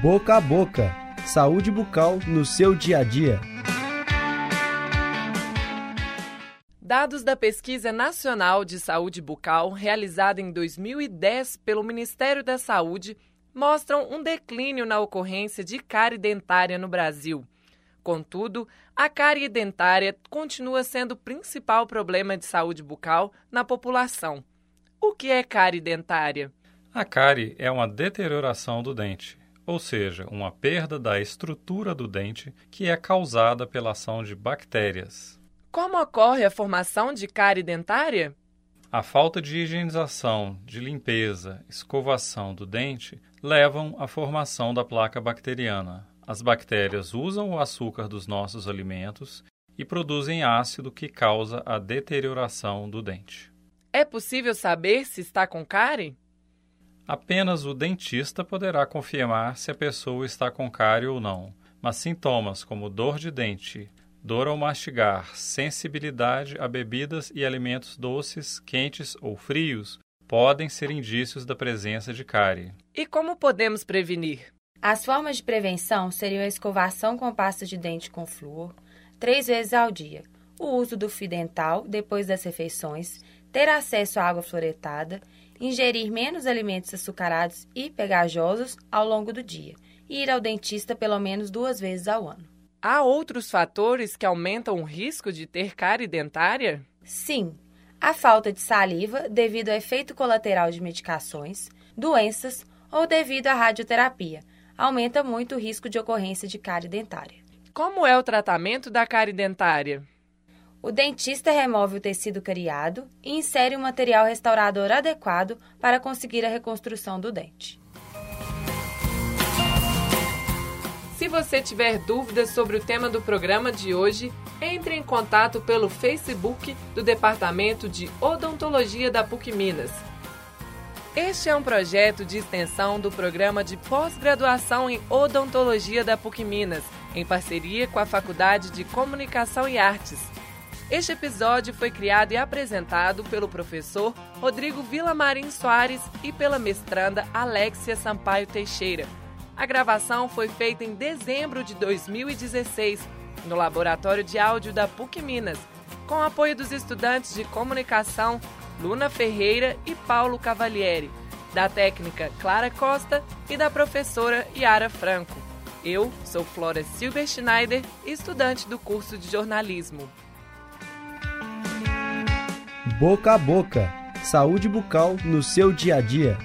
Boca a Boca Saúde bucal no seu dia a dia. Dados da Pesquisa Nacional de Saúde Bucal, realizada em 2010 pelo Ministério da Saúde, mostram um declínio na ocorrência de cárie dentária no Brasil. Contudo, a cárie dentária continua sendo o principal problema de saúde bucal na população. O que é cárie dentária? A cárie é uma deterioração do dente, ou seja, uma perda da estrutura do dente que é causada pela ação de bactérias. Como ocorre a formação de cárie dentária? A falta de higienização, de limpeza, escovação do dente levam à formação da placa bacteriana. As bactérias usam o açúcar dos nossos alimentos e produzem ácido que causa a deterioração do dente. É possível saber se está com cárie? Apenas o dentista poderá confirmar se a pessoa está com cárie ou não, mas sintomas como dor de dente, dor ao mastigar, sensibilidade a bebidas e alimentos doces, quentes ou frios podem ser indícios da presença de cárie. E como podemos prevenir? As formas de prevenção seriam a escovação com pasta de dente com flúor, três vezes ao dia, o uso do fio dental depois das refeições, ter acesso à água fluoretada ingerir menos alimentos açucarados e pegajosos ao longo do dia e ir ao dentista pelo menos duas vezes ao ano. Há outros fatores que aumentam o risco de ter cárie dentária? Sim. A falta de saliva devido ao efeito colateral de medicações, doenças ou devido à radioterapia aumenta muito o risco de ocorrência de cárie dentária. Como é o tratamento da cárie dentária? O dentista remove o tecido cariado e insere um material restaurador adequado para conseguir a reconstrução do dente. Se você tiver dúvidas sobre o tema do programa de hoje, entre em contato pelo Facebook do Departamento de Odontologia da PUC Minas. Este é um projeto de extensão do programa de pós-graduação em Odontologia da PUC Minas, em parceria com a Faculdade de Comunicação e Artes. Este episódio foi criado e apresentado pelo professor Rodrigo Vilamarim Soares e pela mestranda Alexia Sampaio Teixeira. A gravação foi feita em dezembro de 2016, no Laboratório de Áudio da PUC Minas, com apoio dos estudantes de comunicação Luna Ferreira e Paulo Cavalieri, da técnica Clara Costa e da professora Yara Franco. Eu sou Flora Silber Schneider, estudante do curso de jornalismo. Boca a Boca Saúde bucal no seu dia a dia.